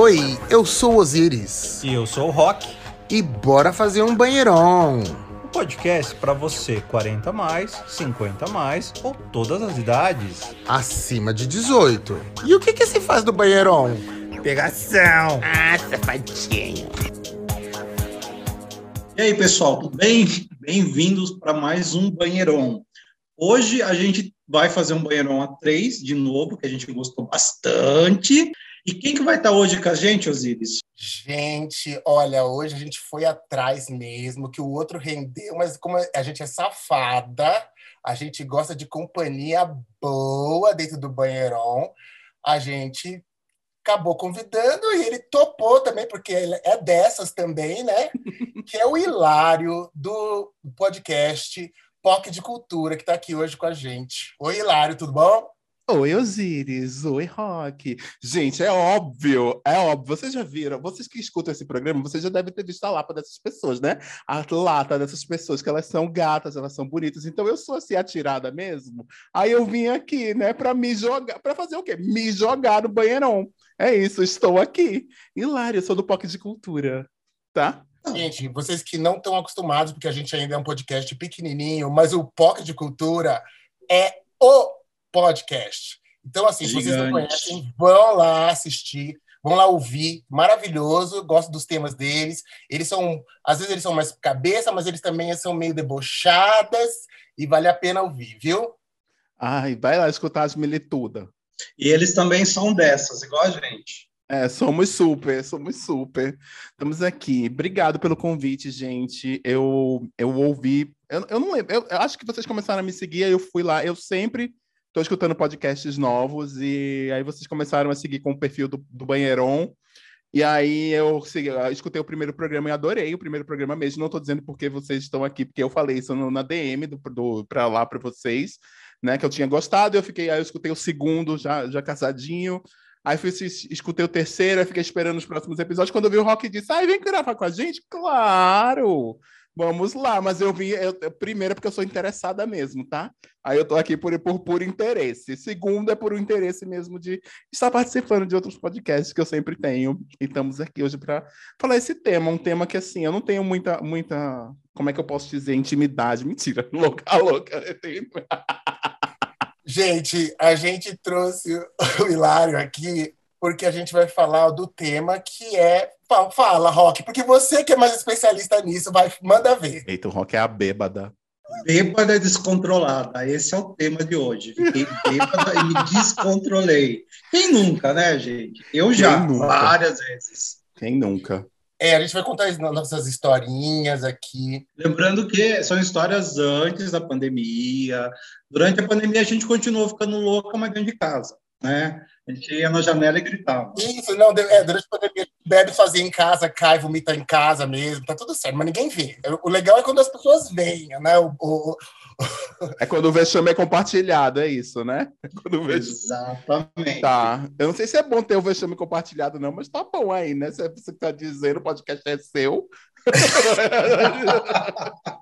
Oi, eu sou Osiris. E eu sou o Rock. E bora fazer um banheirão. Um podcast para você 40 mais, 50 mais ou todas as idades. Acima de 18. E o que que se faz do banheirão? Pegação. Ah, safadinho. E aí, pessoal, tudo bem? Bem-vindos para mais um banheirão. Hoje a gente vai fazer um banheirão a três de novo, que a gente gostou bastante. E quem que vai estar hoje com a gente, Osiris? Gente, olha, hoje a gente foi atrás mesmo, que o outro rendeu, mas como a gente é safada, a gente gosta de companhia boa dentro do banheirão, a gente acabou convidando e ele topou também, porque ele é dessas também, né? que é o Hilário do podcast POC de Cultura, que está aqui hoje com a gente. Oi, Hilário, tudo bom? Oi, Osiris. Oi, Rock. Gente, é óbvio, é óbvio. Vocês já viram, vocês que escutam esse programa, vocês já devem ter visto a lata dessas pessoas, né? A lata dessas pessoas, que elas são gatas, elas são bonitas. Então eu sou assim, atirada mesmo. Aí eu vim aqui, né, para me jogar, para fazer o quê? Me jogar no banheirão. É isso, estou aqui. Hilário, sou do POC de Cultura, tá? Gente, vocês que não estão acostumados, porque a gente ainda é um podcast pequenininho, mas o POC de Cultura é o podcast. Então, assim, Gigante. se vocês não conhecem, vão lá assistir, vão lá ouvir. Maravilhoso, gosto dos temas deles. Eles são, às vezes eles são mais cabeça, mas eles também são meio debochadas e vale a pena ouvir, viu? Ai, vai lá escutar as militudas. E eles também são dessas, igual a gente. É, somos super, somos super. Estamos aqui. Obrigado pelo convite, gente. Eu, eu ouvi. Eu, eu não lembro. Eu, eu acho que vocês começaram a me seguir, aí eu fui lá. Eu sempre estou escutando podcasts novos e aí vocês começaram a seguir com o perfil do, do Banheiron. E aí eu, segui, eu escutei o primeiro programa e adorei o primeiro programa mesmo. Não estou dizendo porque vocês estão aqui, porque eu falei isso no, na DM do, do para lá para vocês, né? Que eu tinha gostado. Eu fiquei, aí eu escutei o segundo já já casadinho. Aí fui, escutei o terceiro, aí fiquei esperando os próximos episódios. Quando eu vi o Rock disse, ai, vem gravar com a gente? Claro! Vamos lá, mas eu vim, eu, primeiro porque eu sou interessada mesmo, tá? Aí eu tô aqui por, por puro interesse. Segundo é por um interesse mesmo de estar participando de outros podcasts que eu sempre tenho. E estamos aqui hoje para falar esse tema, um tema que assim, eu não tenho muita, muita, como é que eu posso dizer, intimidade. Mentira, louca, louca. Tenho... Gente, a gente trouxe o Hilário aqui porque a gente vai falar do tema que é Fala, Rock, porque você que é mais especialista nisso, vai, manda ver. Eita, o Rock é a bêbada. Bêbada descontrolada, esse é o tema de hoje. Fiquei bêbada e me descontrolei. Quem nunca, né, gente? Eu já, várias vezes. Quem nunca? É, a gente vai contar as nossas historinhas aqui. Lembrando que são histórias antes da pandemia. Durante a pandemia, a gente continuou ficando louca, mas dentro de casa, né? A gente ia na janela e gritava. Isso, não, é, durante a pandemia, bebe sozinho em casa, cai, vomita em casa mesmo, tá tudo certo, mas ninguém vê. O legal é quando as pessoas veem, né? O, o, É quando o vexame é compartilhado, é isso, né? É quando o vexame... Exatamente. Tá. Eu não sei se é bom ter o vexame compartilhado, não, mas tá bom aí, né? Se é você que tá dizendo, o podcast é seu.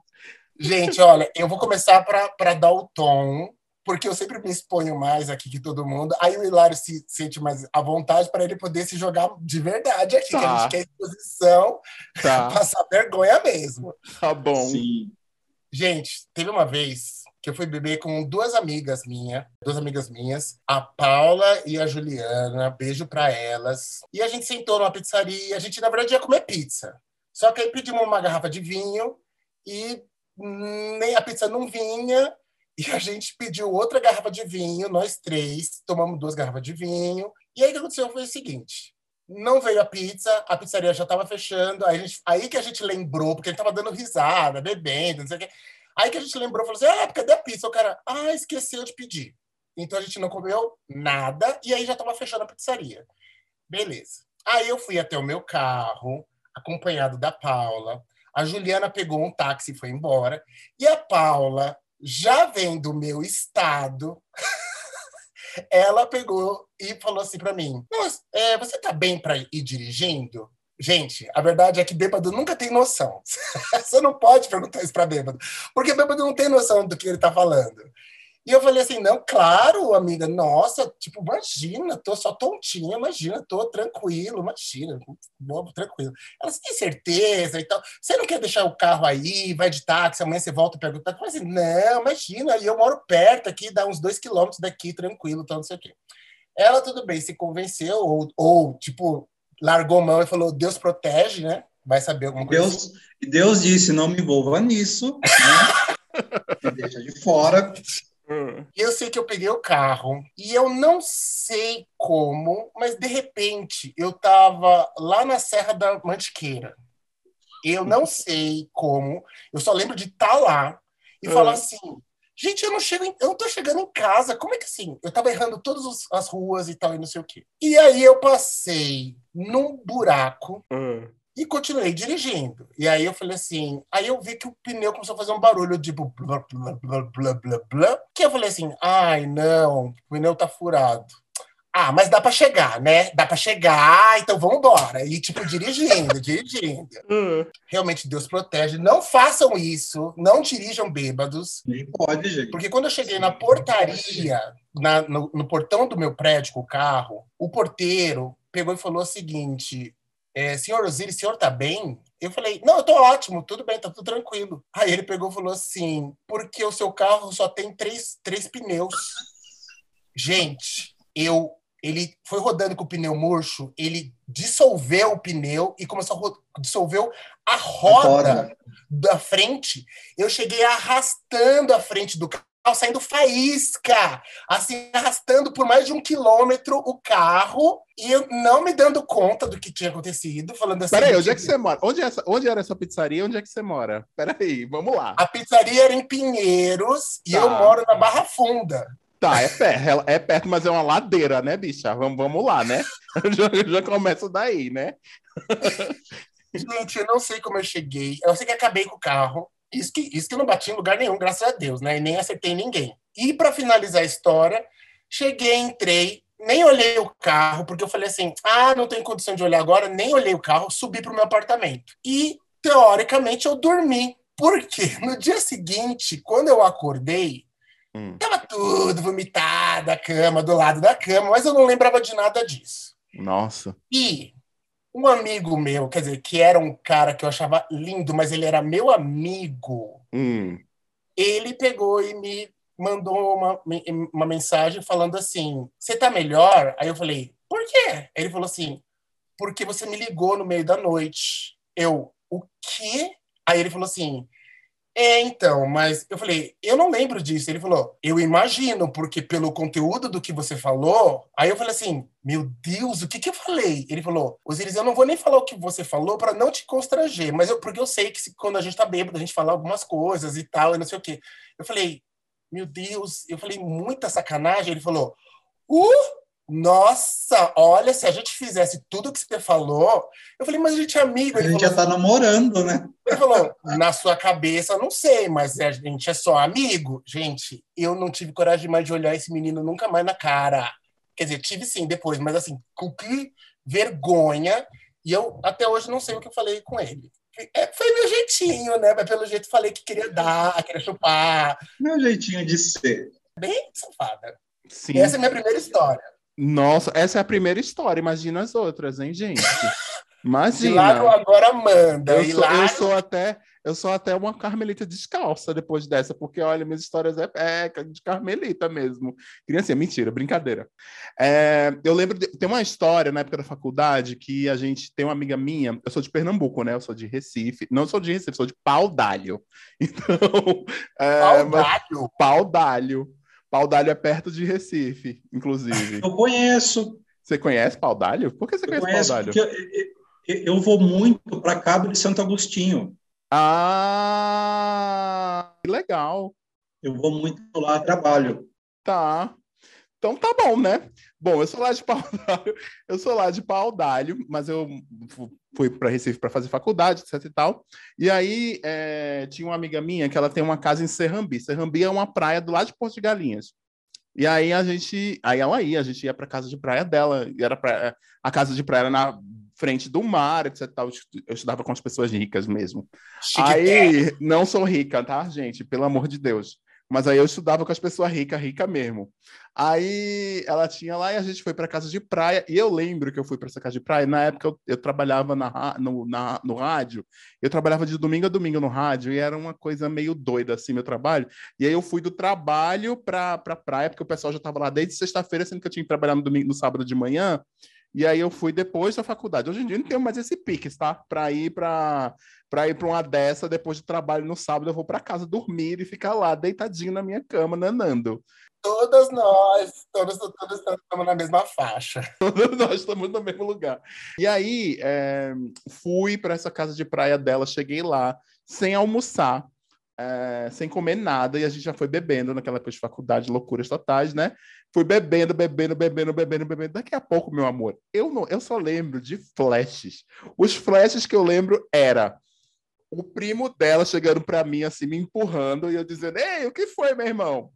Gente, olha, eu vou começar para dar o tom porque eu sempre me exponho mais aqui que todo mundo. Aí o Hilário se sente mais à vontade para ele poder se jogar de verdade aqui, tá. que a gente tá. quer exposição, tá. passar vergonha mesmo. Tá bom. Sim. Gente, teve uma vez que eu fui beber com duas amigas minhas, duas amigas minhas, a Paula e a Juliana, beijo para elas. E a gente sentou numa pizzaria, a gente na verdade ia comer pizza. Só que aí pedimos uma garrafa de vinho e nem a pizza não vinha e a gente pediu outra garrafa de vinho, nós três, tomamos duas garrafas de vinho. E aí o que aconteceu foi o seguinte: não veio a pizza, a pizzaria já estava fechando. Aí, gente, aí, que a gente lembrou, porque ele estava dando risada, bebendo, não sei o quê. Aí que a gente lembrou, falou assim: ah, cadê a pizza? O cara, ah, esqueceu de pedir. Então a gente não comeu nada e aí já estava fechando a pizzaria. Beleza. Aí eu fui até o meu carro, acompanhado da Paula. A Juliana pegou um táxi e foi embora. E a Paula já vem do meu estado, ela pegou e falou assim para mim: é, você tá bem para ir dirigindo? Gente, a verdade é que bêbado nunca tem noção. você não pode perguntar isso para bêbado, porque bêbado não tem noção do que ele tá falando. E eu falei assim, não, claro, amiga, nossa, tipo, imagina, tô só tontinha, imagina, tô tranquilo, imagina, bobo, tranquilo. Ela, você tem certeza e tal? Você não quer deixar o carro aí, vai de táxi, amanhã você volta e pega o táxi? Eu falei assim, não, imagina, e eu moro perto aqui, dá uns dois quilômetros daqui, tranquilo, tal, não sei o quê. Ela, tudo bem, se convenceu, ou, ou tipo, largou mão e falou, Deus protege, né? Vai saber alguma coisa. Deus, e Deus disse, não me envolva nisso, né? me deixa de fora. E eu sei que eu peguei o carro e eu não sei como, mas de repente eu tava lá na Serra da Mantiqueira. Eu não sei como, eu só lembro de estar lá e falar assim: gente, eu não chego, em- eu não tô chegando em casa, como é que assim? Eu tava errando todas os- as ruas e tal e não sei o quê. E aí eu passei num buraco e continuei dirigindo. E aí eu falei assim, aí eu vi que o pneu começou a fazer um barulho tipo blá, blá, blá, blá, blá, blá, que eu falei assim, ai não, o pneu tá furado. Ah, mas dá pra chegar, né? Dá pra chegar, então vamos embora. E tipo dirigindo, dirigindo. Realmente Deus protege. Não façam isso, não dirijam bêbados. Nem pode, gente. Porque quando eu cheguei na portaria, na- no, no portão do meu prédio com o carro, o porteiro pegou e falou o seguinte: é, Senhor Osiris, o senhor tá bem? Eu falei: Não, eu tô ótimo, tudo bem, tá tudo tranquilo. Aí ele pegou e falou assim: Porque o seu carro só tem três, três pneus. Gente, eu. Ele foi rodando com o pneu murcho, ele dissolveu o pneu e começou a dissolveu a roda Roda. da frente, eu cheguei arrastando a frente do carro, saindo faísca, assim, arrastando por mais de um quilômetro o carro, e eu não me dando conta do que tinha acontecido, falando assim. Peraí, onde é que você mora? Onde, é essa, onde era essa pizzaria? Onde é que você mora? Peraí, vamos lá. A pizzaria era em Pinheiros e Tá. eu moro na Barra Funda. Tá, é perto, é perto, mas é uma ladeira, né, bicha? Vamos, vamos lá, né? Já, já começa daí, né? Gente, eu não sei como eu cheguei. Eu sei que acabei com o carro. Isso que, isso que eu não bati em lugar nenhum, graças a Deus, né? E nem acertei ninguém. E para finalizar a história, cheguei, entrei, nem olhei o carro, porque eu falei assim: ah, não tenho condição de olhar agora, nem olhei o carro, subi para o meu apartamento. E, teoricamente, eu dormi. Porque no dia seguinte, quando eu acordei, Hum. tava tudo vomitado, a cama, do lado da cama, mas eu não lembrava de nada disso. Nossa. E um amigo meu, quer dizer, que era um cara que eu achava lindo, mas ele era meu amigo, Hum. ele pegou e me mandou uma, uma mensagem falando assim: Você tá melhor? Aí eu falei: Por quê? Ele falou assim: Porque você me ligou no meio da noite. Eu, o quê? Aí ele falou assim: É, então, mas eu falei: Eu não lembro disso. Ele falou: Eu imagino, porque pelo conteúdo do que você falou. Aí eu falei assim: Meu Deus, o que que eu falei? Ele falou: Osiris, eu não vou nem falar o que você falou para não te constranger, mas eu, porque eu sei que se- quando a gente tá bêbado, a gente fala algumas coisas e tal, e não sei o quê. Eu falei: Meu Deus, eu falei muita sacanagem. Ele falou: Uh! Nossa, olha, se a gente fizesse tudo o que você falou. Eu falei, mas a gente é amigo. A Ele gente falou, já tá namorando, né? ele falou, na sua cabeça, eu não sei, mas a gente é só amigo. Gente, eu não tive coragem mais de olhar esse menino nunca mais na cara. Quer dizer, tive sim depois, mas assim, com que vergonha. E eu até hoje não sei o que eu falei com ele. É, foi meu jeitinho, né? Mas pelo jeito falei que queria dar, queria chupar. Meu jeitinho de ser. Bem safada. Sim. Essa é a minha primeira história. Nossa, essa é a primeira história. Imagina as outras, hein, gente? Imagina. lá eu agora manda. Eu sou, eu sou até eu sou até uma carmelita descalça depois dessa, porque olha, minhas histórias é, é de carmelita mesmo. Criança, mentira, brincadeira. É, eu lembro, de, tem uma história na época da faculdade que a gente tem uma amiga minha, eu sou de Pernambuco, né? Eu sou de Recife, não sou de Recife, sou de Pau d'Alho. Então, é, mas- Saudade. Pau d'Alho. Pau d'Alho é perto de Recife, inclusive. Eu conheço. Você conhece Pau d'Alho? Por que você Eu conhece conheço Pau d'Alho? porque eu, eu- eu vou muito para Cabo de Santo Agostinho. Ah, que legal. Eu vou muito lá trabalho. Tá. Então tá bom, né? Bom, eu sou lá de Paudalho, eu sou lá de Paudalho, mas eu fu- fui para Recife para fazer faculdade, etc e tal. E aí é, tinha uma amiga minha que ela tem uma casa em Serrambi. Serrambi é uma praia do lado de Porto de Galinhas. E aí a gente, aí ela ia, a gente ia para casa de praia dela, e era pra, a casa de praia era na frente do mar, etc tal. Eu estudava com as pessoas ricas mesmo. Chique Aí, não sou rica, tá, gente? Pelo amor de Deus. Mas aí eu estudava com as pessoas ricas, rica mesmo. Aí ela tinha lá e a gente foi para casa de praia. E eu lembro que eu fui para essa casa de praia. Na época eu, eu trabalhava na, no, na, no rádio. Eu trabalhava de domingo a domingo no rádio e era uma coisa meio doida assim meu trabalho. E aí eu fui do trabalho para pra praia, porque o pessoal já estava lá desde sexta-feira, sendo que eu tinha que trabalhar no, domingo, no sábado de manhã. E aí eu fui depois da faculdade. Hoje em dia eu não tenho mais esse pique, tá? Para ir para para ir para uma dessa depois do trabalho no sábado, eu vou para casa dormir e ficar lá deitadinho na minha cama, nanando. Todas nós, todos, todos estamos na mesma faixa. Todos nós estamos no mesmo lugar. E aí, é, fui para essa casa de praia dela, cheguei lá sem almoçar, é, sem comer nada, e a gente já foi bebendo naquela época de faculdade, loucuras totais, né? Fui bebendo, bebendo, bebendo, bebendo, bebendo. Daqui a pouco, meu amor, eu não, eu só lembro de flashes. Os flashes que eu lembro era o primo dela chegando para mim, assim, me empurrando, e eu dizendo: Ei, o que foi, meu irmão?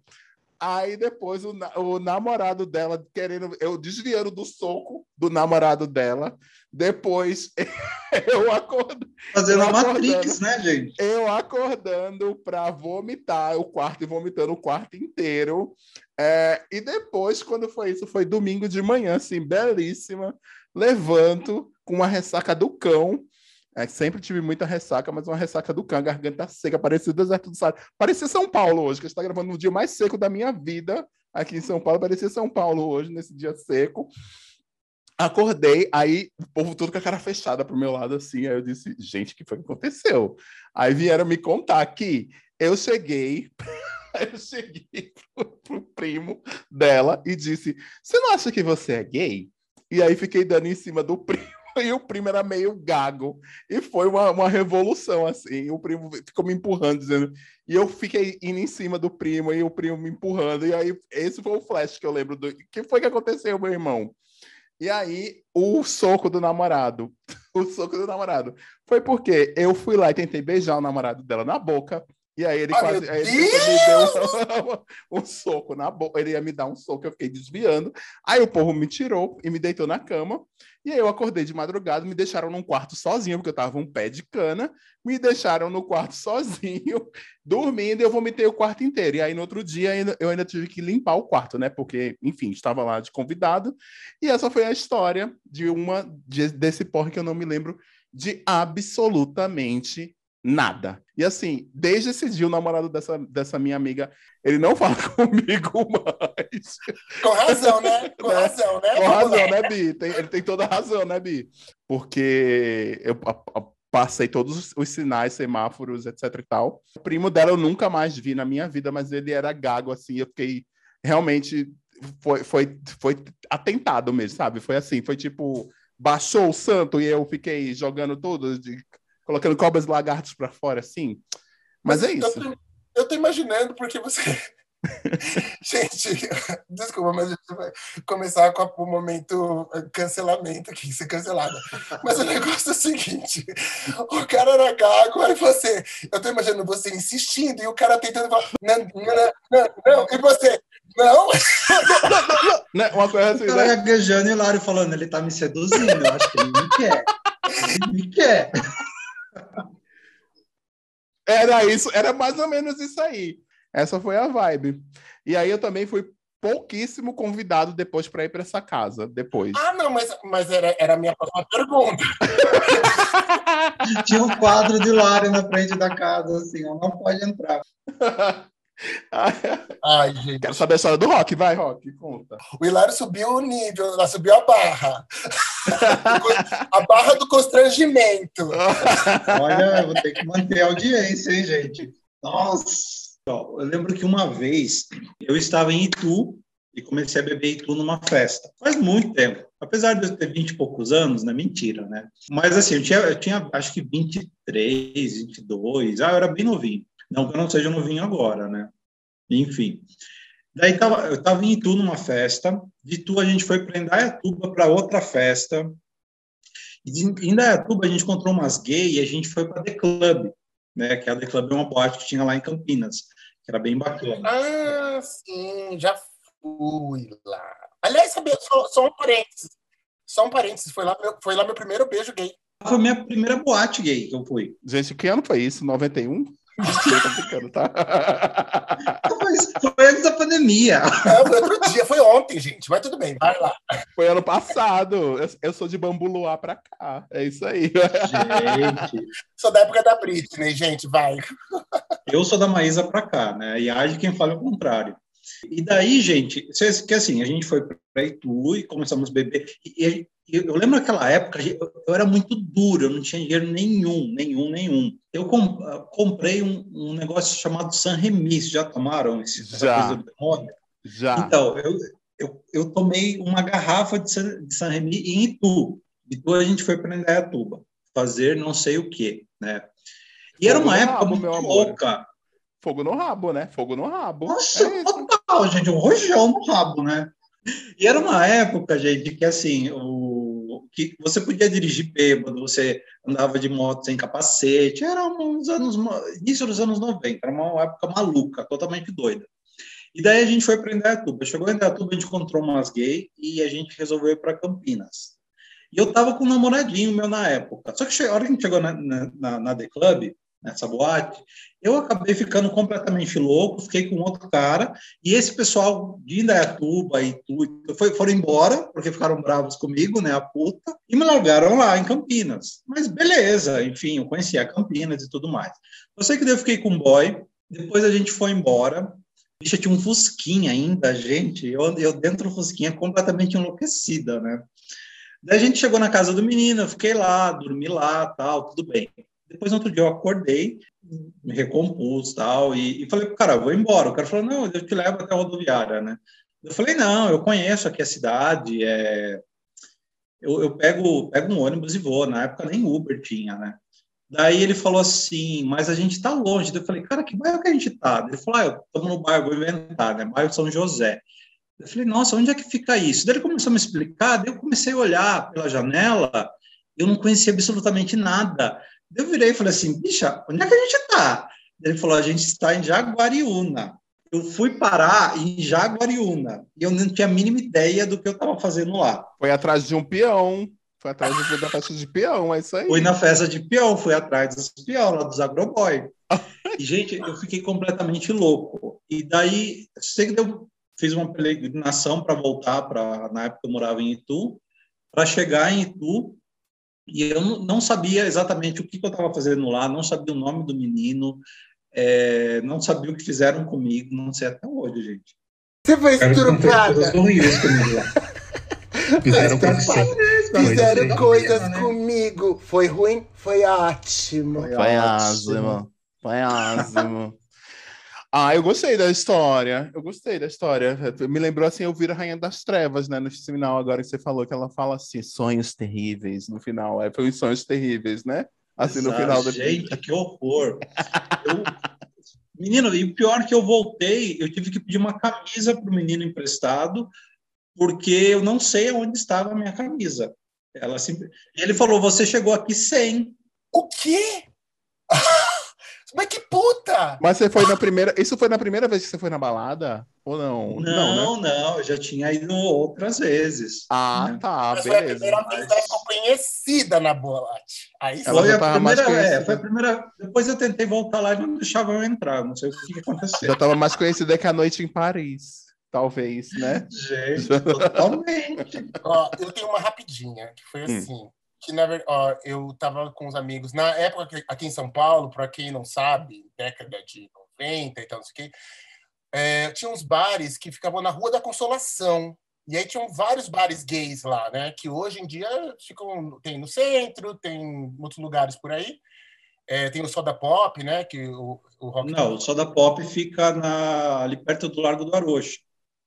Aí depois o, o, namorado dela querendo, eu desviando do soco do namorado dela. Depois eu acordando. Fazendo a Matrix, né, gente? Eu acordando para vomitar o quarto e vomitando o quarto inteiro. É, e depois, quando foi isso, foi domingo de manhã, assim, belíssima. Levanto com uma ressaca do cão é, sempre tive muita ressaca, mas uma ressaca do cão, garganta seca, parecia o deserto do Saara. Parecia São Paulo hoje, que a gente está gravando no dia mais seco da minha vida aqui em São Paulo. Parecia São Paulo hoje, nesse dia seco. Acordei, aí o povo todo com a cara fechada pro meu lado, assim. Aí eu disse, gente, o que foi que aconteceu? Aí vieram me contar que eu cheguei, eu cheguei pro, pro primo dela e disse: Você não acha que você é gay? E aí fiquei dando em cima do primo e o primo era meio gago. E foi uma, uma revolução, assim. O primo ficou me empurrando, dizendo. E eu fiquei indo em cima do primo, e o primo me empurrando. E aí, esse foi o flash que eu lembro do. Que foi que aconteceu, meu irmão? E aí, o soco do namorado. o soco do namorado. Foi porque eu fui lá e tentei beijar o namorado dela na boca. E aí ele quase aí ele me deu um, um, soco na boca. Ele ia me dar um soco, eu fiquei desviando. Aí o povo me tirou e me deitou na cama. E aí eu acordei de madrugada, me deixaram num quarto sozinho, porque eu tava um pé de cana. Me deixaram no quarto sozinho, dormindo, e eu vomitei o quarto inteiro. E aí no outro dia eu ainda tive que limpar o quarto, né? Porque, enfim, estava lá de convidado. E essa foi a história de uma de, desse porre que eu não me lembro de absolutamente nada. E assim, desde esse dia, o namorado dessa, dessa minha amiga, ele não fala comigo mais. Com razão, né? Com né? razão, né? Com razão, né, Bi? Tem, ele tem toda a razão, né, Bi? Porque eu a, a, passei todos os sinais, semáforos, etc e tal. O primo dela eu nunca mais vi na minha vida, mas ele era gago, assim, eu fiquei realmente... Foi, foi, foi atentado mesmo, sabe? Foi assim, foi tipo baixou o santo e eu fiquei jogando tudo de colocando cobras e lagartos para fora, assim. Mas, Mas é isso. Eu tô, eu tô imaginando porque você. gente, desculpa, mas a gente vai começar com o momento cancelamento aqui, ser cancelada. Mas o negócio é o seguinte: o cara era gago, aí você. Eu tô imaginando você insistindo e o cara tentando falar. Não, não, não, não, e você. Não! não, uma coisa assim, o cara né? gaguejando e o Lário falando, ele tá me seduzindo, eu acho que ele me quer. Ele me quer. Era isso, era mais ou menos isso aí. Essa foi a vibe. E aí eu também fui pouquíssimo convidado depois para ir para essa casa, depois. Ah, não, mas, mas era, era a minha próxima pergunta. Tinha um quadro de Lara na frente da casa, assim, ó, não pode entrar. Ai, gente. Quero saber a história do Rock. Vai, Rock, conta. O Hilário subiu o nível, ela subiu a barra. a barra do constrangimento. Olha, eu vou ter que manter a audiência, hein, gente? Nossa! Eu lembro que uma vez eu estava em Itu e comecei a beber Itu numa festa. Faz muito tempo. Apesar de eu ter 20 e poucos anos, não é mentira, né? Mas assim, eu tinha, eu tinha acho que 23, 22, ah, eu era bem novinho. Não que eu não seja novinho agora, né? Enfim. Daí tava, eu estava em Itu numa festa, de Itu a gente foi para Indaiatuba para outra festa. E de Indaiatuba a gente encontrou umas gays e a gente foi para The Club, né? Que a The Club é uma boate que tinha lá em Campinas, que era bem bacana. Ah, sim, já fui lá. Aliás, sabia, só, só um parênteses. Só um parênteses, foi lá, meu, foi lá meu primeiro beijo gay. Foi minha primeira boate gay que eu fui. Gente, que ano foi isso? 91? Tô brincando, tá? foi foi antes da pandemia. Não, foi outro dia, foi ontem, gente. Mas tudo bem, vai lá. Foi ano passado. Eu, eu sou de Bambu Luar pra cá. É isso aí. Gente, Sou da época da Britney, gente, vai. eu sou da Maísa pra cá, né? E age quem fala o contrário. E daí, gente, que assim, a gente foi para Itu e começamos a beber. E eu lembro naquela época, eu, era muito duro, eu não tinha dinheiro nenhum, nenhum, nenhum. Eu ah, comprei um, um negócio chamado San Remi, vocês já tomaram esse Já. coisa do demônio? Já. Então, eu, eu, eu tomei uma garrafa de San, de San Remi em Itu. Itu a gente foi para Indaiatuba fazer não sei o quê, né? E era Fogo uma no época rabo, muito louca. Fogo no rabo, né? Fogo no rabo. Nossa, É total, gente, um rojão no rabo, né? E era uma época, gente, que assim, o, que você podia dirigir bêbado, você andava de moto sem capacete, era uns anos, início dos anos 90, era uma época maluca, totalmente doida. E daí a gente foi para Indaiatuba. Chegou em Indaiatuba, a gente encontrou umas gays e a gente resolveu ir para Campinas. E eu tava com um namoradinho meu na época. Só que a hora que a gente chegou na, na, na The Club, nessa boate, eu acabei ficando completamente louco, fiquei com outro cara, e esse pessoal de Indaiatuba e tudo foi, foram embora, porque ficaram bravos comigo, né, a puta, e me largaram lá em Campinas. Mas beleza, enfim, eu conhecia Campinas e tudo mais. Eu sei que daí eu fiquei com um boy, depois a gente foi embora, Bicha, tinha um Fusquinha ainda, gente, eu, eu dentro do Fusquinha completamente enlouquecida, né. Daí a gente chegou na casa do menino, eu fiquei lá, dormi lá, tal, tudo bem. Depois, no outro dia, eu acordei, me recompus tal, e, e falei cara, vou embora. O cara falou, não, eu te levo até a rodoviária, né? Eu falei, não, eu conheço aqui a cidade, é... eu, eu pego, pego um ônibus e vou. Na época nem Uber tinha, né? Daí ele falou assim, mas a gente tá longe. Eu falei, cara, que bairro que a gente tá? Ele falou, ah, eu estamos no bairro, vou inventar, né? Bairro São José. Eu falei, nossa, onde é que fica isso? Daí ele começou a me explicar, daí eu comecei a olhar pela janela, eu não conhecia absolutamente nada. Eu virei e falei assim, bicha, onde é que a gente está? Ele falou, a gente está em Jaguariúna. Eu fui parar em Jaguariúna e eu não tinha a mínima ideia do que eu estava fazendo lá. Foi atrás de um peão. Foi atrás de- da festa de peão, é isso aí. Fui na festa de peão, fui atrás dos peão, lá dos agroboy. E, gente, eu fiquei completamente louco. E daí, sei que eu fiz uma peregrinação para voltar para na época eu morava em Itu, para chegar em Itu, e eu não- sabia exatamente o que, que eu estava fazendo lá, não sabia o nome do menino, é, não sabia o que fizeram comigo, não sei até hoje, gente. Você foi estrupada. Fizeram. Fizeram Coisa coisas né? comigo. Foi ruim? Foi ótimo. Foi Foi ótimo. Foi ázimo. Ah, eu gostei da história. Eu gostei da história. Me lembrou assim, eu vi a Rainha das Trevas, né? No final, agora que você falou que ela fala assim, sonhos terríveis no final. É, foi os sonhos terríveis, né? Assim, no Exato. final do Gente, que horror. Eu- Menino, e o pior é que eu voltei, eu tive que pedir uma camisa para o menino emprestado, porque eu não sei onde estava a minha camisa. Ela sempre... Ele falou: você chegou aqui sem. O quê? Mas que puta! Mas você foi na primeira. Isso foi na primeira vez que você foi na balada? Ou não? Não, né? não, eu já tinha ido outras vezes. Ah, né? tá, Mas foi a beleza. primeira vez que ela ficou conhecida na boate. Aí Ela Foi a, tava mais primeira, é, conhecida. foi a primeira. Depois eu tentei voltar lá e não deixavam eu entrar. Não sei o que, que aconteceu. Já estava mais conhecida que a noite em Paris, talvez, né? Gente, totalmente. Ó, eu tenho uma rapidinha, que foi assim. Que, na verdade, ó, eu tava com os amigos. Na época aqui em São Paulo, para quem não sabe, década de 90 e tal, não sei o quê, é, tinha uns bares que ficavam na Rua da Consolação. E aí tinham vários bares gays lá, né? Que hoje em dia ficam, tem no centro, tem em outros lugares por aí. É, tem o Soda Pop, né? Que o, o rock Não, o Soda Pop fica na, ali perto do Largo do Arocho.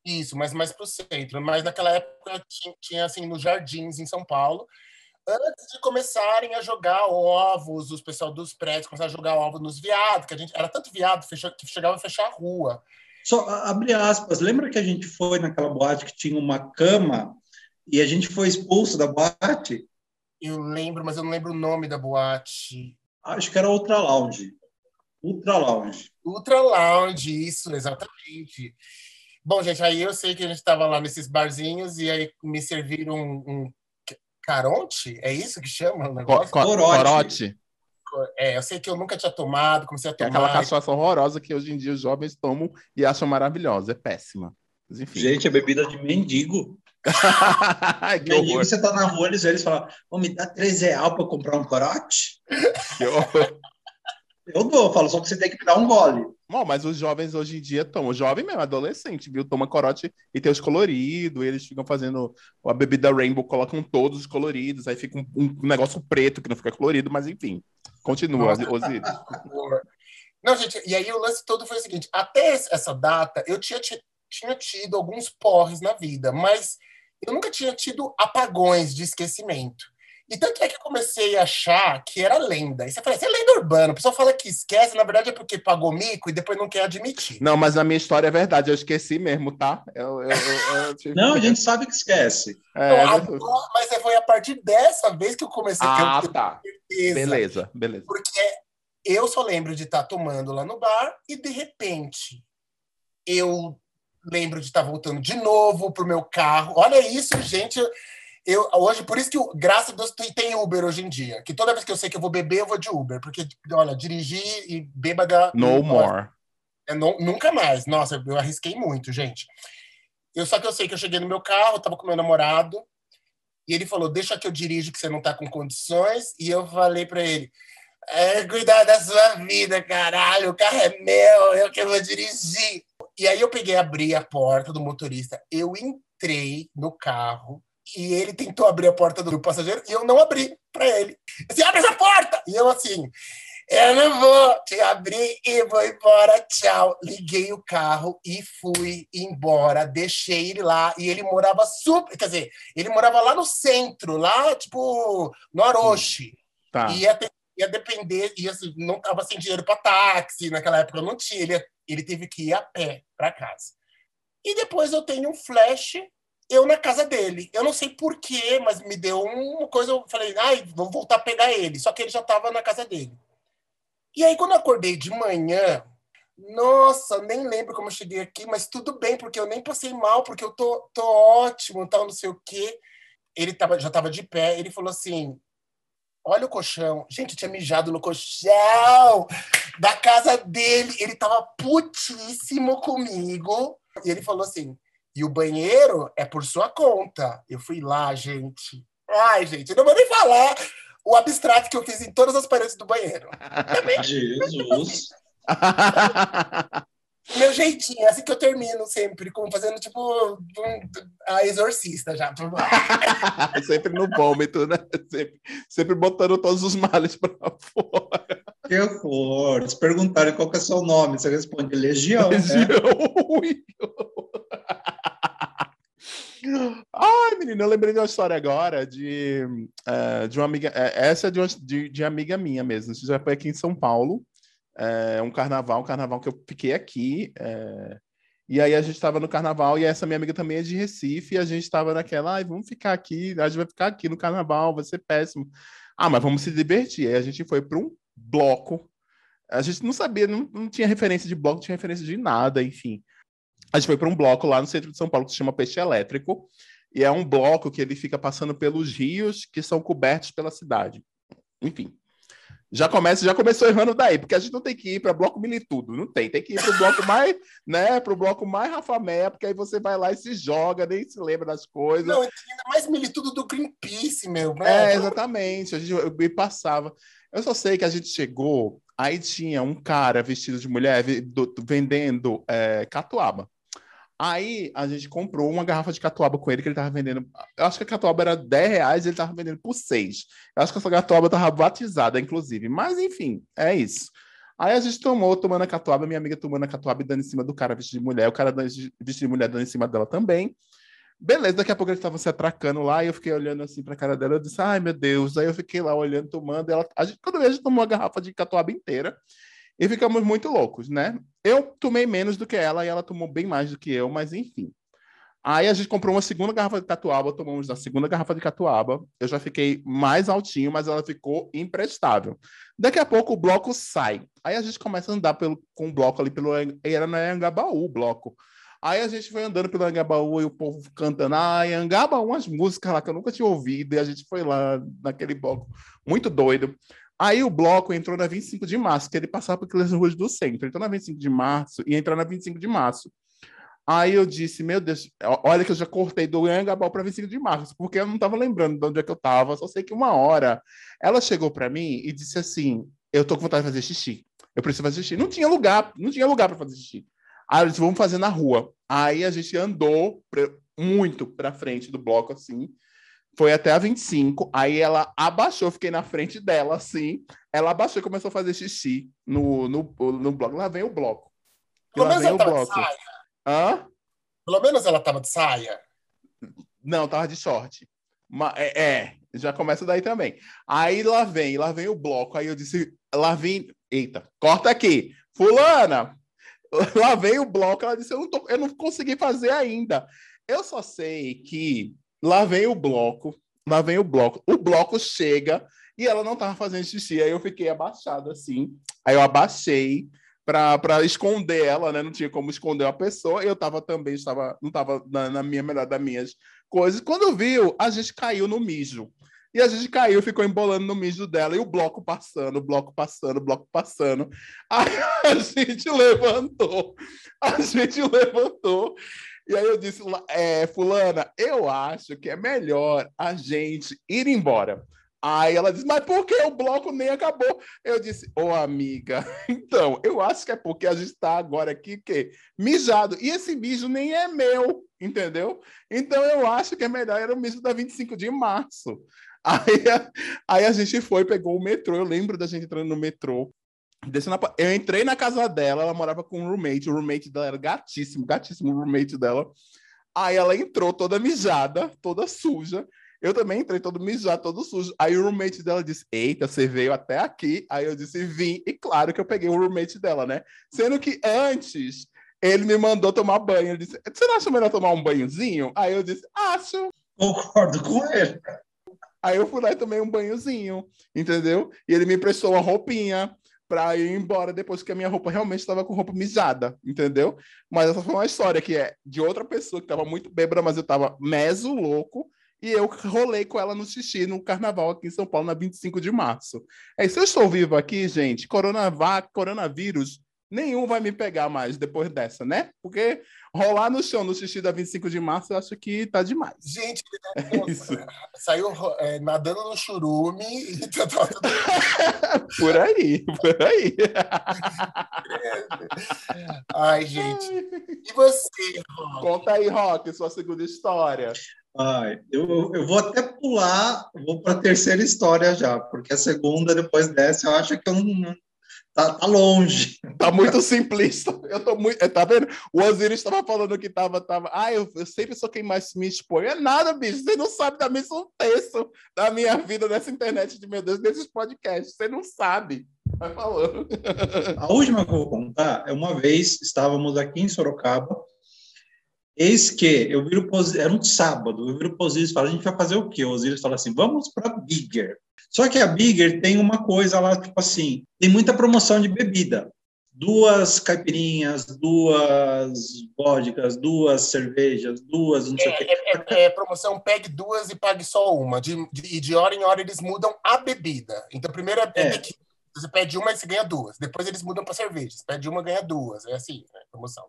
Isso, mas mais para o centro. Mas naquela época tinha, tinha, assim nos jardins em São Paulo. Antes de começarem a jogar ovos, os pessoal dos prédios começaram a jogar ovos nos viados, que a gente era tanto viado que chegava a fechar a rua. Só abre aspas, lembra que a gente foi naquela boate que tinha uma cama e a gente foi expulso da boate? Eu lembro, mas eu não lembro o nome da boate. Acho que era Ultra Lounge. Ultra Lounge. Ultra Lounge, isso, exatamente. Bom, gente, aí eu sei que a gente estava lá nesses barzinhos e aí me serviram um, um caronte, é isso que chama o negócio? co- Corote. Corote. É, eu sei que eu nunca tinha tomado, comecei a É tomar. aquela cachaça horrorosa que hoje em dia os jovens tomam e acham maravilhosa. É péssima. Mas enfim. Gente, é bebida de mendigo. Que Mendigo, horror. você tá na rua, eles, eles falam, ô, me dá 3 reais pra comprar um corote? Que horror. Eu dou, eu falo, só que você tem que me dar um gole. Bom, mas os jovens hoje em dia tomam, jovem mesmo, adolescente, viu? Toma corote e tem os coloridos, eles ficam fazendo a bebida Rainbow, colocam todos os coloridos, aí fica um, um negócio preto que não fica colorido, mas enfim, continua. Osiris. Não, gente, e aí o lance todo foi o seguinte: até essa data eu tinha, ti- tinha tido alguns porres na vida, mas eu nunca tinha tido apagões de esquecimento. E tanto é que eu comecei a achar que era lenda. E você fala, isso é lenda urbana. O pessoal fala que esquece, na verdade é porque pagou mico e depois não quer admitir. Não, mas na minha história é verdade, eu esqueci mesmo, tá? Eu, eu- eu- tive- Não, a gente sabe que esquece. É, Então, é- agora- mas foi a partir dessa vez que eu comecei a Ah, ter tá. certeza. Beleza, beleza. Porque eu só lembro de estar tomando lá no bar e, de repente, eu lembro de estar voltando de novo pro meu carro. Olha isso, gente. Eu, eu- hoje, por isso que, graças a Deus, tem, tem Uber hoje em dia. Que toda vez que eu sei que eu vou beber, eu vou de Uber. Porque, olha, dirigir e bêbada... No more. É, não- nunca mais. Nossa, eu arrisquei muito, gente. Eu só que eu sei que eu cheguei no meu carro, tava com meu namorado, e ele falou: "Deixa que eu dirijo, que você não tá com condições". E eu falei para ele: é, "Cuidar da sua vida, caralho. O carro é meu, eu que vou dirigir". E aí eu peguei, abri a porta do motorista, eu entrei no carro. E ele tentou abrir a porta do passageiro e eu não abri para ele. Assim, abre essa porta! E eu assim, eu não vou te abrir e vou embora, tchau. Liguei o carro e fui embora. Deixei ele lá e ele morava super. Quer dizer, ele morava lá no centro, lá, tipo, no Orochi. Tá. E ia, ter- ia depender, e assim, não tava sem dinheiro para táxi, naquela época não tinha. Ele, ele teve que ir a pé para casa. E depois eu tenho um flash, eu na casa dele. Eu não sei porquê, mas me deu uma coisa, eu falei, ai, vou voltar a pegar ele. Só que ele já estava na casa dele. E aí, quando eu acordei de manhã, nossa, nem lembro como eu cheguei aqui, mas tudo bem, porque eu nem passei mal, porque eu tô, tô ótimo, tal, não sei o quê. Ele tava, já estava de pé, ele falou assim: Olha o colchão. Gente, eu tinha mijado no colchão da casa dele. Ele tava putíssimo comigo. E ele falou assim: e o banheiro é por sua conta. Eu fui lá, gente. Ai, gente, eu não vou nem falar o abstrato que eu fiz em todas as paredes do banheiro. Jesus. Meu jeitinho, é assim que eu termino sempre, como fazendo tipo um- a exorcista já. sempre no vômito, né? Sempre, sempre botando todos os males pra fora. Que horror. Se perguntarem qual que é seu nome, você responde Legião. né? Ai, menina, eu lembrei de uma história agora de, eh, de uma amiga. eh, essa é de, uma, de, de amiga minha mesmo. Isso já foi aqui em São Paulo. É um carnaval, um carnaval que eu fiquei aqui. eh, e aí a gente estava no carnaval, e essa minha amiga também é de Recife, e a gente estava naquela, vamos ficar aqui, a gente vai ficar aqui no carnaval, vai ser péssimo. Ah, mas vamos se divertir. Aí a gente foi para um bloco. A gente não sabia, não, não tinha referência de bloco, não tinha referência de nada, enfim. A gente foi para um bloco lá no centro de São Paulo que se chama Peixe Elétrico, e é um bloco que ele fica passando pelos rios que são cobertos pela cidade. Enfim. Já começa, já começou errando daí, porque a gente não tem que ir para bloco militudo, não tem, tem que ir para o bloco mais, né, para o bloco mais rafamé, porque aí você vai lá e se joga, nem se lembra das coisas. Não, ainda mais militudo do Greenpeace, meu. É, né? exatamente. A gente eu, eu passava. Eu só sei que a gente chegou, aí tinha um cara vestido de mulher ve- do- vendendo é, catuaba. Aí a gente comprou uma garrafa de catuaba com ele que ele tava vendendo. Eu acho que a catuaba era 10 reais e ele tava vendendo por 6. Eu acho que essa catuaba tava batizada, inclusive. Mas enfim, é isso. Aí a gente tomou, tomando a catuaba, minha amiga tomando a catuaba e dando em cima do cara vestido de mulher, o cara vestido de mulher dando em cima dela também. Beleza, daqui a pouco eles estavam se atracando lá e eu fiquei olhando assim pra cara dela. Eu disse, ai meu Deus. Aí eu fiquei lá olhando, tomando. Ela, a gente, quando eu vi, a gente tomou uma garrafa de catuaba inteira e ficamos muito loucos, né? Eu tomei menos do que ela e ela tomou bem mais do que eu, mas enfim. Aí a gente comprou uma segunda garrafa de catuaba, tomamos da segunda garrafa de catuaba. Eu já fiquei mais altinho, mas ela ficou imprestável. Daqui a pouco o bloco sai. Aí a gente começa a andar pelo, com o bloco ali pelo. Era na Angabaú o bloco. Aí a gente foi andando pelo Angabaú e o povo cantando, ai, Angabaú, umas músicas lá que eu nunca tinha ouvido, e a gente foi lá naquele bloco, muito doido. Aí o bloco entrou na 25 de março, que ele passava por aquelas ruas do centro. Entrou na 25 de março e entrou na 25 de março. Aí eu disse, meu Deus, olha que eu já cortei do Anhangabal para 25 de março, porque eu não estava lembrando de onde é que eu estava, só sei que uma hora ela chegou para mim e disse assim: Eu tô com vontade de fazer xixi. Eu preciso fazer xixi. Não tinha lugar, não tinha lugar para fazer xixi. Aí eu disse, vamos fazer na rua. Aí a gente andou pra, muito para frente do bloco, assim. Foi até a 25. Aí ela abaixou, fiquei na frente dela, assim. Ela abaixou e começou a fazer xixi no, no, no bloco. Lá vem o bloco. Pelo menos ela tava de saia. Hã? Pelo menos ela tava de saia. Não, tava de short. Mas, é, é, já começa daí também. Aí lá vem, lá vem o bloco. Aí eu disse, lá vem. Eita, corta aqui. Fulana, lá vem o bloco. Ela disse, eu não, tô, eu não consegui fazer ainda. Eu só sei que lá vem o bloco, lá vem o bloco. O bloco chega e ela não tava fazendo xixi. Aí eu fiquei abaixado assim. Aí eu abaixei para esconder ela, né? Não tinha como esconder uma pessoa. Eu tava também, estava, não estava na, na, minha melhor das minhas coisas. Quando viu, a gente caiu no mijo. E a gente caiu, ficou embolando no mijo dela, e o bloco passando, o bloco passando, o bloco passando. Aí a gente levantou, a gente levantou e aí eu disse, é, fulana, eu acho que é melhor a gente ir embora. Aí ela disse, mas por que o bloco nem acabou? Eu disse, ô oh, amiga, então, eu acho que é porque a gente está agora aqui, que mijado. E esse mijo nem é meu, entendeu? Então eu acho que é melhor, era o mijo da 25 de março. Aí, aí a gente foi, pegou o metrô. Eu lembro da gente entrando no metrô. Descendo na... Eu entrei na casa dela, ela morava com um roommate, o roommate dela era gatíssimo, gatíssimo o roommate dela. Aí ela entrou toda mijada, toda suja. Eu também entrei todo mijado, todo sujo. Aí o roommate dela disse: Eita, você veio até aqui. Aí eu disse: Vim. E claro que eu peguei o roommate dela, né? Sendo que antes ele me mandou tomar banho. Ele disse: Você não acha melhor tomar um banhozinho? Aí eu disse: Acho. Concordo com ele. Aí eu fui lá e tomei um banhozinho, entendeu? E ele me emprestou uma roupinha para ir embora depois que a minha roupa realmente estava com roupa mijada, entendeu? Mas essa foi uma história que é de outra pessoa que estava muito bêbada, mas eu estava meso louco e eu rolei com ela no xixi no carnaval aqui em São Paulo na 25 de março. É, se eu estou vivo aqui, gente, coronavírus nenhum vai me pegar mais depois dessa, né? Porque rolar no chão no xixi da 25 de março, eu acho que tá demais. Gente, é isso. saiu é, nadando no churume e tá, tá... Por aí, por aí. Ai, gente. E você, Rock? Conta aí, Rock, sua segunda história. Ai, eu, eu vou até pular, vou para a terceira história já, porque a segunda, depois dessa, eu acho que eu não, Tá, tá, longe. Tá muito simplista. Eu tô muito. Tá vendo? O Osiris estava falando que tava. tava ah, eu, eu, sempre sou quem mais me expõe. É nada, bicho. Você não sabe da minha um terço da minha vida nessa internet de meu Deus, desses podcasts. Você não sabe. Vai falando. A última que eu vou contar é uma vez estávamos aqui em Sorocaba. Eis que eu viro era um sábado, eu viro para o Osiris e falo, a gente vai fazer o quê? O Osiris fala assim, vamos para Bigger. Só que a Bigger tem uma coisa lá, tipo assim, tem muita promoção de bebida. Duas caipirinhas, duas vodkas, duas cervejas, duas não sei é, o quê. É, é, é, promoção pegue duas e pague só uma. De, de, e de hora em hora eles mudam a bebida. Então, primeiro é, é. você pede uma e você ganha duas. Depois eles mudam para cerveja. Você pede uma ganha duas. É assim, né? Promoção.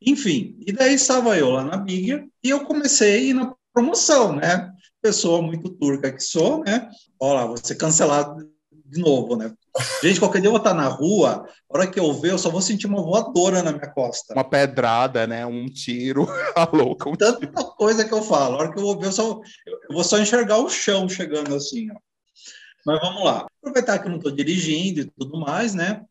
Enfim, e daí estava eu lá na Bigger e eu comecei na promoção, né? pessoa muito turca que sou, né? Olha lá, vou ser cancelado de novo, né? Gente, qualquer dia eu vou estar na rua, a hora que eu ver, eu só vó sentir uma voadora na minha costa. Uma pedrada, né? Um tiro, a louca. Um Tanta tiro. coisa que eu falo, a hora que eu vou ver, eu, só, eu vou só enxergar o chão chegando assim, ó. Mas vamos lá. Aproveitar que eu não estou dirigindo e tudo mais, né?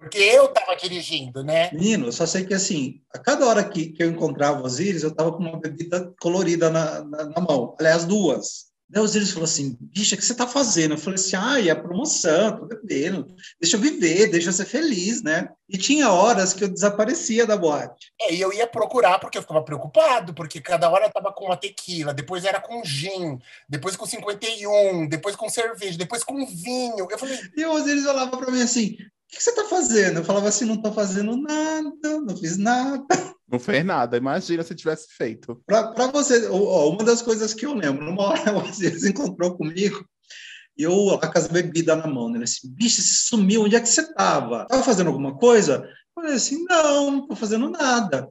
Porque eu estava dirigindo, né? Menino, eu só sei que assim, a cada hora que, que eu encontrava o Osiris, eu estava com uma bebida colorida na, na, na mão. Aliás, duas. Daí o Osiris falou assim, bicha, o que você está fazendo? Eu falei assim, ai, é a promoção, tô bebendo, deixa eu viver, deixa eu ser feliz, né? E tinha horas que eu desaparecia da boate. É, e eu ia procurar porque eu ficava preocupado, porque cada hora eu tava com uma tequila, depois era com gin, depois com 51, depois com cerveja, depois com vinho. Eu falei... E o Osiris olhava para mim assim, o que você está fazendo? Eu falava assim, não estou fazendo nada, não fiz nada. Não fez nada, imagina se tivesse feito. Para você, ó, uma das coisas que eu lembro, numa hora o Osiris encontrou comigo E eu lá com as bebidas na mão, né? Ele assim, bicho, você sumiu, onde é que você tava? Tava fazendo alguma coisa? Eu falei assim, não, não tô fazendo nada.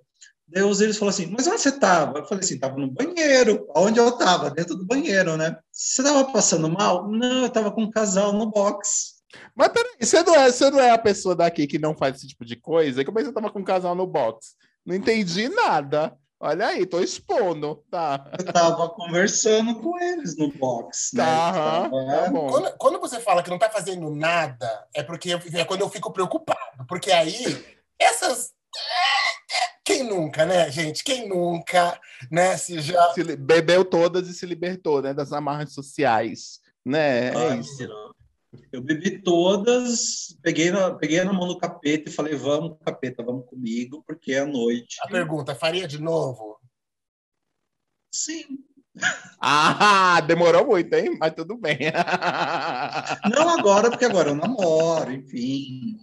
Daí os eles falaram assim, mas onde você tava? Eu falei assim, tava no banheiro. Onde eu tava? Dentro do banheiro, né? Você tava passando mal? Não, eu tava com um casal no box. Mas peraí, você não, é, você não é a pessoa daqui que não faz esse tipo de coisa? Como é que você tava com um casal no box? Não entendi nada. Olha aí, tô expondo, tá? Eu tava conversando com eles no box, né? Tá, aham, tá bom. Quando, quando você fala que não tá fazendo nada, é porque eu- é quando eu fico preocupado. Porque aí, essas. Quem nunca, né, gente? Quem nunca, né? Se já. Se bebeu todas e se libertou, né? Das amarras sociais, né? É Ai, isso. Eu bebi todas, peguei na, peguei na mão do capeta e falei, vamos, capeta, vamos comigo, porque é a noite. A pergunta, faria de novo? Sim. Ah, demorou muito, hein? Mas tudo bem. Não agora, porque agora eu namoro, enfim.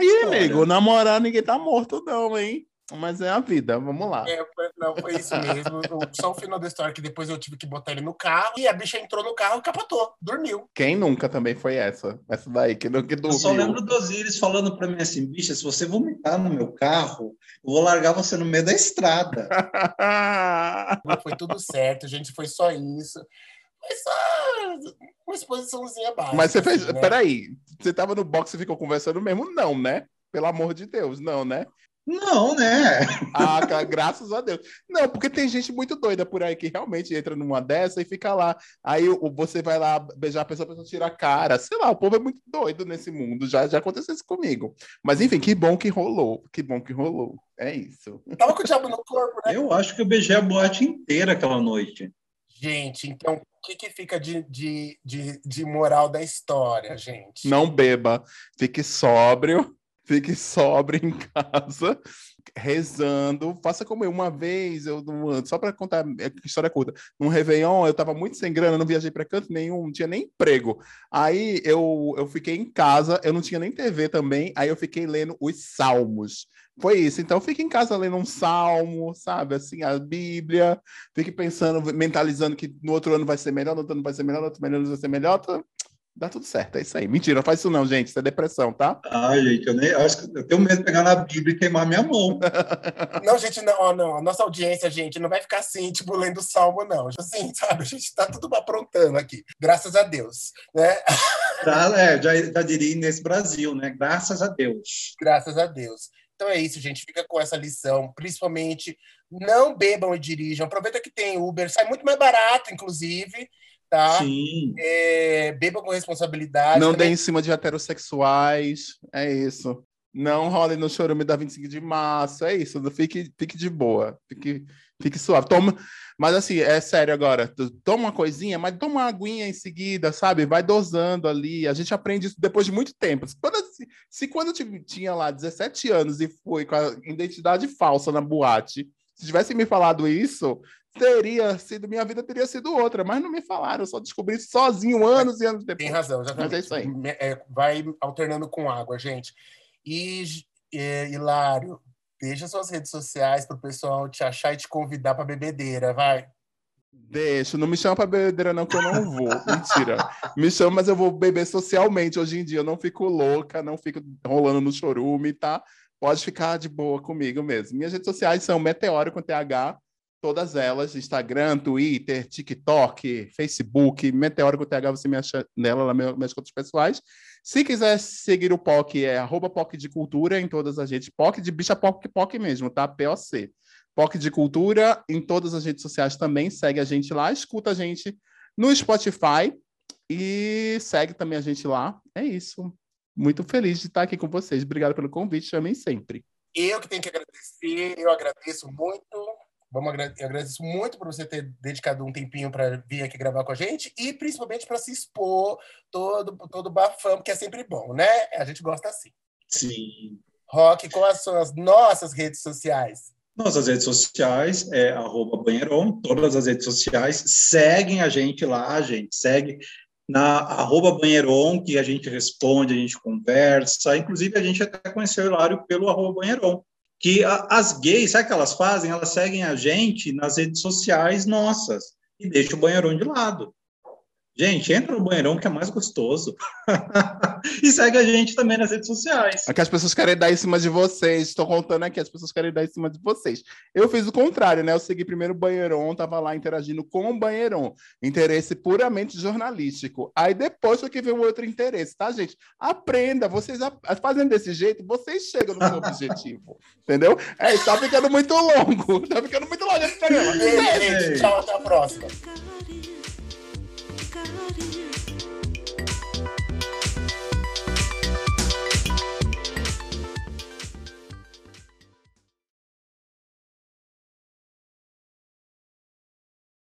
É Ih, amigo, namorar ninguém tá morto, não, hein? Mas é a vida, vamos lá. É, foi- não, foi isso mesmo. Só o final da história que depois eu tive que botar ele no carro e a bicha entrou no carro e capotou, dormiu. Quem nunca também foi essa? Essa daí, que nunca Eu dormiu. só lembro do Osiris falando pra mim assim, bicha, se você vomitar no meu carro, eu vou largar você no meio da estrada. Foi tudo certo, gente, foi só isso. Foi só uma exposiçãozinha básica. Mas você fez. assim, né? Peraí, você tava no box e ficou conversando mesmo? Não, né? Pelo amor de Deus, não, né? Não, né? Ah, cara, graças a Deus. Não, porque tem gente muito doida por aí que realmente entra numa dessa e fica lá. Aí o- você vai lá beijar a pessoa, a pessoa tira a cara. Sei lá, o povo é muito doido nesse mundo. Já, já aconteceu isso comigo. Mas enfim, que bom que rolou. Que bom que rolou. É isso. Tava com o diabo no corpo, né? Eu acho que eu beijei a boate inteira aquela noite. Gente, então, o que, que fica de, de, de, de moral da história, gente? Não beba. Fique sóbrio. Fique sóbrio em casa, rezando. Faça como eu. Uma vez, eu só para contar é, que história curta, num Réveillon, eu tava muito sem grana, não viajei para canto nenhum, não tinha nem emprego. Aí eu, eu fiquei em casa, eu não tinha nem TV também, aí eu fiquei lendo os salmos. Foi isso. Então, fique em casa lendo um salmo, sabe? Assim, a Bíblia. Fique pensando, mentalizando que no outro ano vai ser melhor, no outro ano vai ser melhor, no outro ano vai ser melhor. Tá- Dá tudo certo, é isso aí. Mentira, não faz isso não, gente. Isso é depressão, tá? Ai, gente, eu, nem, acho que eu tenho medo de pegar na Bíblia e queimar minha mão. Não, gente, não, não. A nossa audiência, gente, não vai ficar assim, tipo, lendo salmo, não. Assim, sabe? A gente tá tudo aprontando aqui. Graças a Deus, né? Tá, é, já, já diria nesse Brasil, né? Graças a Deus. Graças a Deus. Então é isso, gente. Fica com essa lição. Principalmente, não bebam e dirijam. Aproveita que tem Uber. Sai muito mais barato, inclusive, tá? Sim. É, bebam com responsabilidade. Não dê Também- em cima de heterossexuais. É isso. Não role no chorume da 25 de março. É isso. Fique, fique de boa. Fique, fique suave. Toma. Mas assim, é sério agora. Toma uma coisinha, mas toma uma aguinha em seguida, sabe? Vai dosando ali. A gente aprende isso depois de muito tempo. Se quando, se, se quando eu tinha lá 17 anos e fui com a identidade falsa na boate, se tivessem me falado isso, teria sido, minha vida teria sido outra, mas não me falaram, eu só descobri sozinho anos e anos Tem depois. razão, exatamente. Mas é isso aí. É, vai alternando com água, gente. E, é, Hilário, deixa suas redes sociais para o pessoal te achar e te convidar para bebedeira, vai. Deixa, não me chama pra bebedeira, não, que eu não vou. Mentira. Me chama, mas eu vou beber socialmente hoje em dia. Eu não fico louca, não fico rolando no chorume, tá? Pode ficar de boa comigo mesmo. Minhas redes sociais são Meteoro com TH, todas elas: Instagram, Twitter, TikTok, Facebook. Meteoro com TH, você me acha nela, lá minhas contas pessoais. Se quiser seguir o POC, é arroba POC de Cultura em todas as redes. POC de bicha POC, POC mesmo, tá? POC. POC de Cultura em todas as redes sociais também. Segue a gente lá, escuta a gente no Spotify e segue também a gente lá. É isso. Muito feliz de estar aqui com vocês. Obrigado pelo convite. Chamem sempre. Eu que tenho que agradecer, eu agradeço muito. Vamos agra- eu agradeço muito por você ter dedicado um tempinho para vir aqui gravar com a gente e principalmente para se expor todo todo bafão, que é sempre bom, né? A gente gosta assim. Sim. Rock, quais são as nossas redes sociais? Nossas redes sociais é arroba banheiron, todas as redes sociais. Seguem a gente lá, gente. Segue na arroba banheiron, que a gente responde, a gente conversa. Inclusive, a gente até conheceu o Hilário pelo arroba banheiron. Que a- as gays, sabe o que elas fazem? Elas seguem a gente nas redes sociais nossas e deixam o banheiron de lado. Gente, entra no banheirão que é mais gostoso. e segue a gente também nas redes sociais. É que as pessoas querem dar em cima de vocês. Estou contando aqui, as pessoas querem dar em cima de vocês. Eu fiz o contrário, né? Eu segui primeiro o Banheiron, tava lá interagindo com o Banheiron. Interesse puramente jornalístico. Aí depois foi que veio o outro interesse, tá, gente? Aprenda. Vocês fazendo desse jeito, vocês chegam no seu objetivo. Entendeu? É, tá ficando muito longo. Tá ficando muito longo esse programa. Beijo, gente. Tchau, até a próxima.